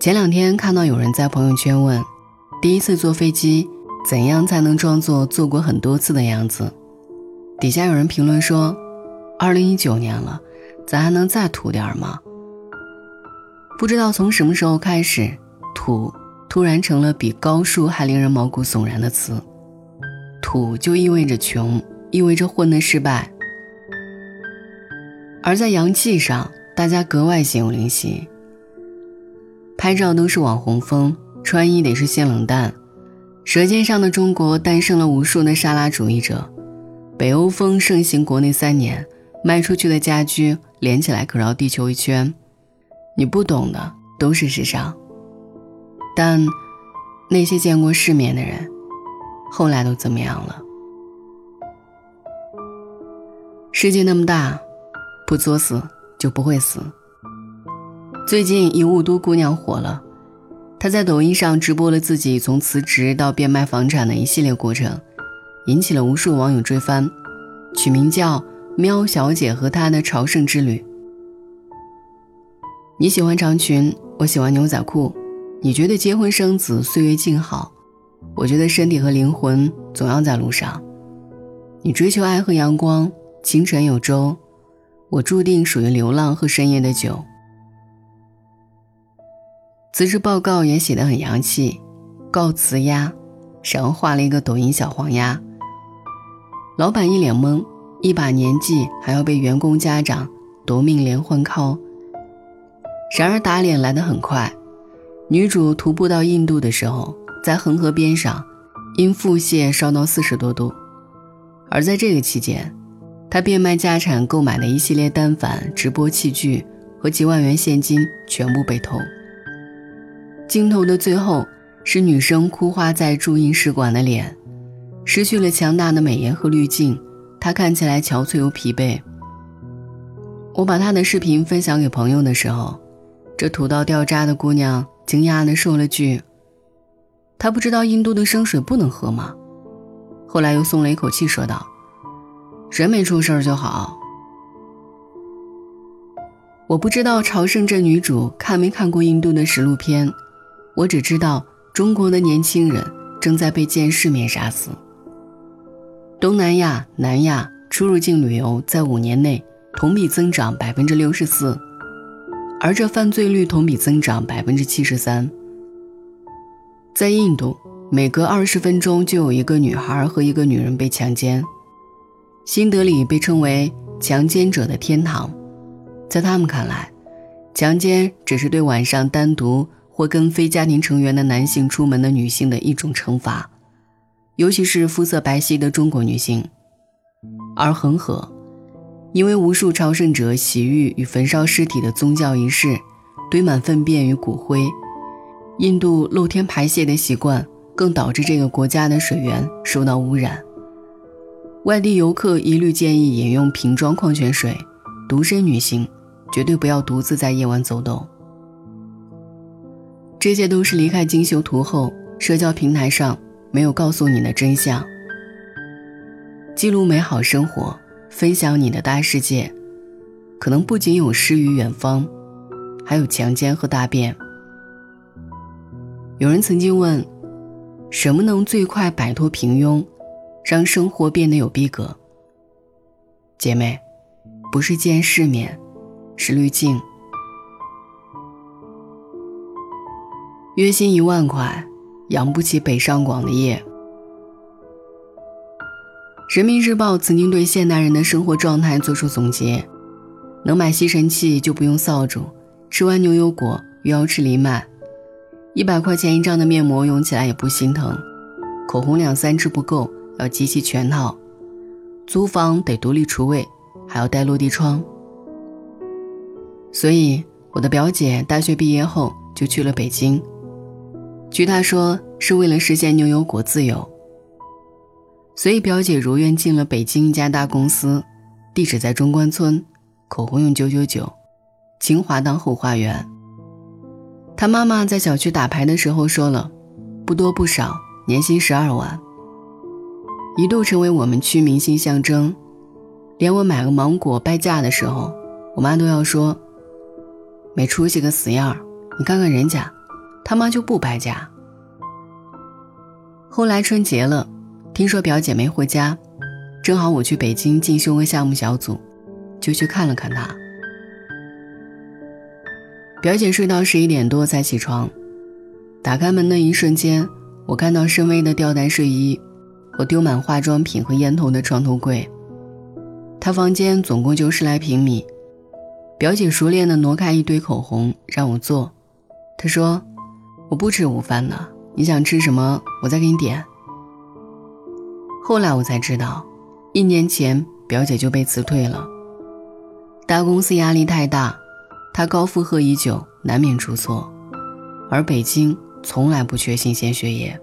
前两天看到有人在朋友圈问：“第一次坐飞机，怎样才能装作坐过很多次的样子？”底下有人评论说：“二零一九年了，咱还能再土点吗？”不知道从什么时候开始，“土”突然成了比高数还令人毛骨悚然的词。土就意味着穷，意味着混的失败。而在阳气上，大家格外心有灵犀。拍照都是网红风，穿衣得是性冷淡。舌尖上的中国诞生了无数的沙拉主义者。北欧风盛行国内三年，卖出去的家居连起来可绕地球一圈。你不懂的都是时尚。但那些见过世面的人，后来都怎么样了？世界那么大，不作死就不会死。最近一雾都姑娘火了，她在抖音上直播了自己从辞职到变卖房产的一系列过程，引起了无数网友追番，取名叫“喵小姐和她的朝圣之旅”。你喜欢长裙，我喜欢牛仔裤，你觉得结婚生子岁月静好，我觉得身体和灵魂总要在路上。你追求爱和阳光，清晨有粥，我注定属于流浪和深夜的酒。辞职报告也写得很洋气，告辞呀，然后画了一个抖音小黄鸭。老板一脸懵，一把年纪还要被员工家长夺命连环 call。然而打脸来得很快，女主徒步到印度的时候，在恒河边上，因腹泻烧到四十多度，而在这个期间，他变卖家产购买的一系列单反、直播器具和几万元现金全部被偷。镜头的最后是女生哭花在驻印使馆的脸，失去了强大的美颜和滤镜，她看起来憔悴又疲惫。我把她的视频分享给朋友的时候，这土到掉渣的姑娘惊讶地说了句：“她不知道印度的生水不能喝吗？”后来又松了一口气，说道：“人没出事儿就好。”我不知道朝圣这女主看没看过印度的实录片。我只知道，中国的年轻人正在被见世面杀死。东南亚、南亚出入境旅游在五年内同比增长百分之六十四，而这犯罪率同比增长百分之七十三。在印度，每隔二十分钟就有一个女孩和一个女人被强奸。新德里被称为强奸者的天堂，在他们看来，强奸只是对晚上单独。或跟非家庭成员的男性出门的女性的一种惩罚，尤其是肤色白皙的中国女性。而恒河，因为无数朝圣者洗浴与焚烧尸体的宗教仪式，堆满粪便与骨灰，印度露天排泄的习惯更导致这个国家的水源受到污染。外地游客一律建议饮用瓶装矿泉水，独身女性绝对不要独自在夜晚走动。这些都是离开精修图后，社交平台上没有告诉你的真相。记录美好生活，分享你的大世界，可能不仅有诗与远方，还有强奸和大便。有人曾经问：什么能最快摆脱平庸，让生活变得有逼格？姐妹，不是见世面，是滤镜。月薪一万块，养不起北上广的夜。人民日报曾经对现代人的生活状态做出总结：能买吸尘器就不用扫帚，吃完牛油果又要吃藜麦，一百块钱一张的面膜用起来也不心疼，口红两三支不够，要集齐全套，租房得独立厨卫，还要带落地窗。所以，我的表姐大学毕业后就去了北京。据她说，是为了实现牛油果自由，所以表姐如愿进了北京一家大公司，地址在中关村，口红用九九九，清华当后花园。他妈妈在小区打牌的时候说了，不多不少，年薪十二万，一度成为我们区明星象征，连我买个芒果败价的时候，我妈都要说没出息个死样儿！你看看人家，他妈就不败家。后来春节了，听说表姐没回家，正好我去北京进修个项目小组，就去看了看她。表姐睡到十一点多才起床，打开门的一瞬间，我看到深 V 的吊带睡衣和丢满化妆品和烟头的床头柜。她房间总共就十来平米，表姐熟练地挪开一堆口红让我坐。她说：“我不吃午饭的，你想吃什么，我再给你点。”后来我才知道，一年前表姐就被辞退了，大公司压力太大。他高负荷已久，难免出错，而北京从来不缺新鲜血液。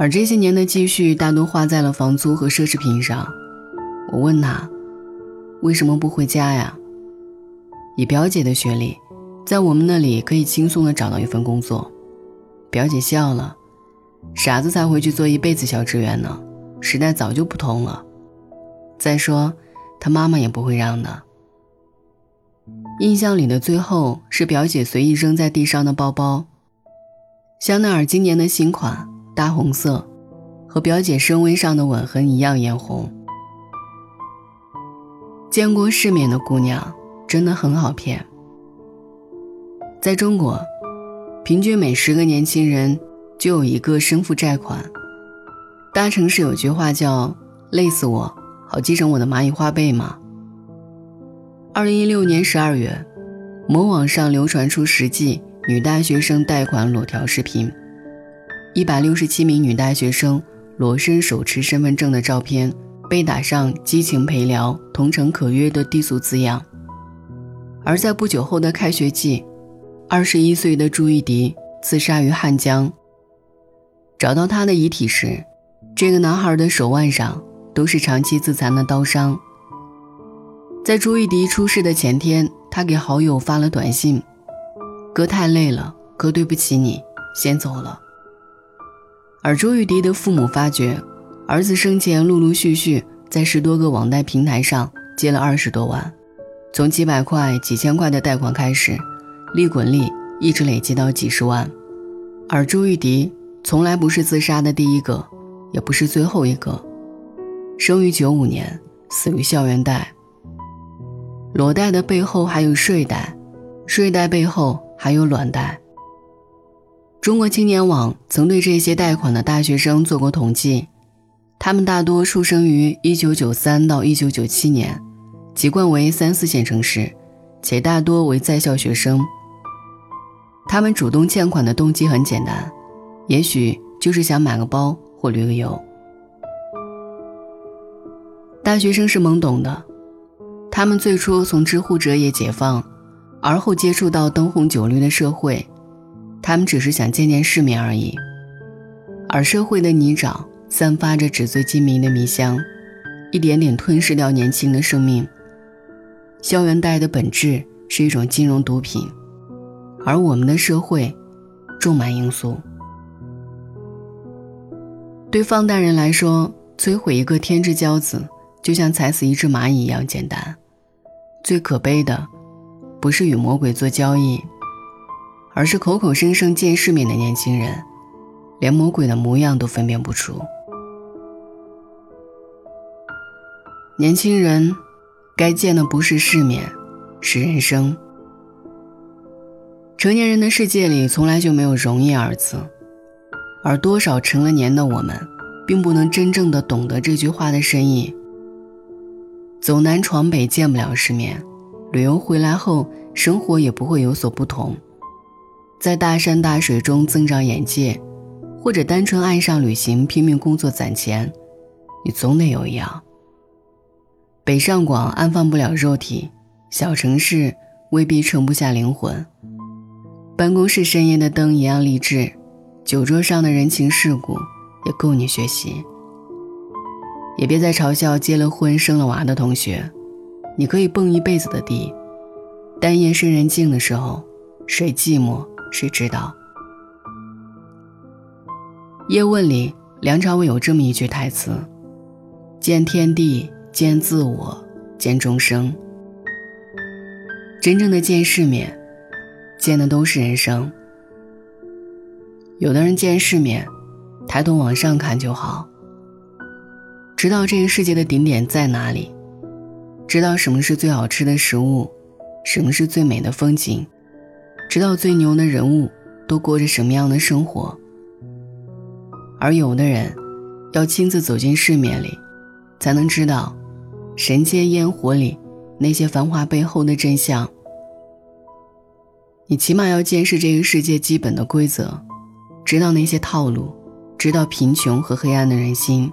而这些年的积蓄大多花在了房租和奢侈品上。我问他，为什么不回家呀？以表姐的学历，在我们那里可以轻松的找到一份工作。表姐笑了，傻子才回去做一辈子小职员呢。时代早就不同了。再说，他妈妈也不会让的。印象里的最后是表姐随意扔在地上的包包，香奈儿今年的新款大红色，和表姐深 V 上的吻痕一样艳红。见过世面的姑娘真的很好骗。在中国，平均每十个年轻人就有一个身负债款。大城市有句话叫“累死我，好继承我的蚂蚁花呗吗？”二零一六年十二月，某网上流传出实际女大学生贷款裸条视频，一百六十七名女大学生裸身手持身份证的照片，被打上“激情陪聊，同城可约”的低俗字样。而在不久后的开学季，二十一岁的朱玉迪自杀于汉江。找到他的遗体时，这个男孩的手腕上都是长期自残的刀伤。在朱玉迪出事的前天，他给好友发了短信：“哥太累了，哥对不起你，先走了。”而朱玉迪的父母发觉，儿子生前陆陆续续在十多个网贷平台上借了二十多万，从几百块、几千块的贷款开始，利滚利，一直累积到几十万。而朱玉迪从来不是自杀的第一个，也不是最后一个，生于九五年，死于校园贷。裸贷的背后还有睡贷，睡贷背后还有卵贷。中国青年网曾对这些贷款的大学生做过统计，他们大多出生于1993到1997年，籍贯为三四线城市，且大多为在校学生。他们主动欠款的动机很简单，也许就是想买个包或旅个游。大学生是懵懂的。他们最初从知乎者也解放，而后接触到灯红酒绿的社会，他们只是想见见世面而已。而社会的泥沼散发着纸醉金迷的迷香，一点点吞噬掉年轻的生命。校园贷的本质是一种金融毒品，而我们的社会种满罂粟。对放贷人来说，摧毁一个天之骄子，就像踩死一只蚂蚁一样简单。最可悲的，不是与魔鬼做交易，而是口口声声见世面的年轻人，连魔鬼的模样都分辨不出。年轻人，该见的不是世面，是人生。成年人的世界里从来就没有容易二字，而多少成了年的我们，并不能真正的懂得这句话的深意。走南闯北见不了世面，旅游回来后生活也不会有所不同。在大山大水中增长眼界，或者单纯爱上旅行拼命工作攒钱，你总得有一样。北上广安放不了肉体，小城市未必盛不下灵魂。办公室深夜的灯一样励志，酒桌上的人情世故也够你学习。也别再嘲笑结了婚生了娃的同学，你可以蹦一辈子的迪，但夜深人静的时候，谁寂寞谁知道。叶问里，梁朝伟有这么一句台词：“见天地，见自我，见众生。”真正的见世面，见的都是人生。有的人见世面，抬头往上看就好，知道这个世界的顶点在哪里，知道什么是最好吃的食物，什么是最美的风景，知道最牛的人物都过着什么样的生活。而有的人，要亲自走进世面里，才能知道，人间烟火里那些繁华背后的真相。你起码要见识这个世界基本的规则。知道那些套路，知道贫穷和黑暗的人心。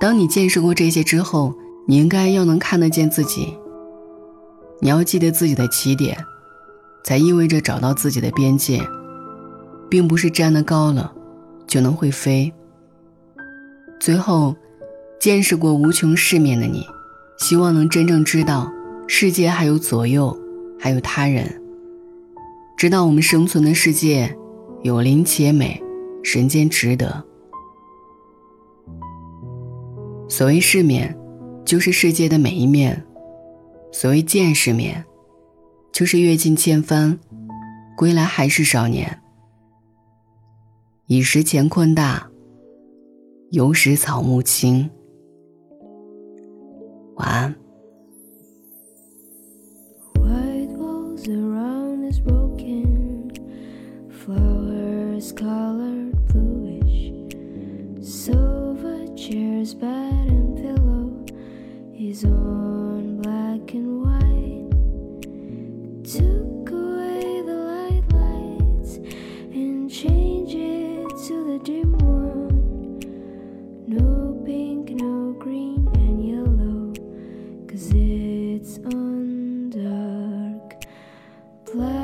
当你见识过这些之后，你应该要能看得见自己。你要记得自己的起点，才意味着找到自己的边界，并不是站得高了就能会飞。最后，见识过无穷世面的你，希望能真正知道世界还有左右，还有他人，知道我们生存的世界。有灵且美，人间值得。所谓世面，就是世界的每一面；所谓见世面，就是阅尽千帆，归来还是少年。已识乾坤大，犹识草木青。晚安。天。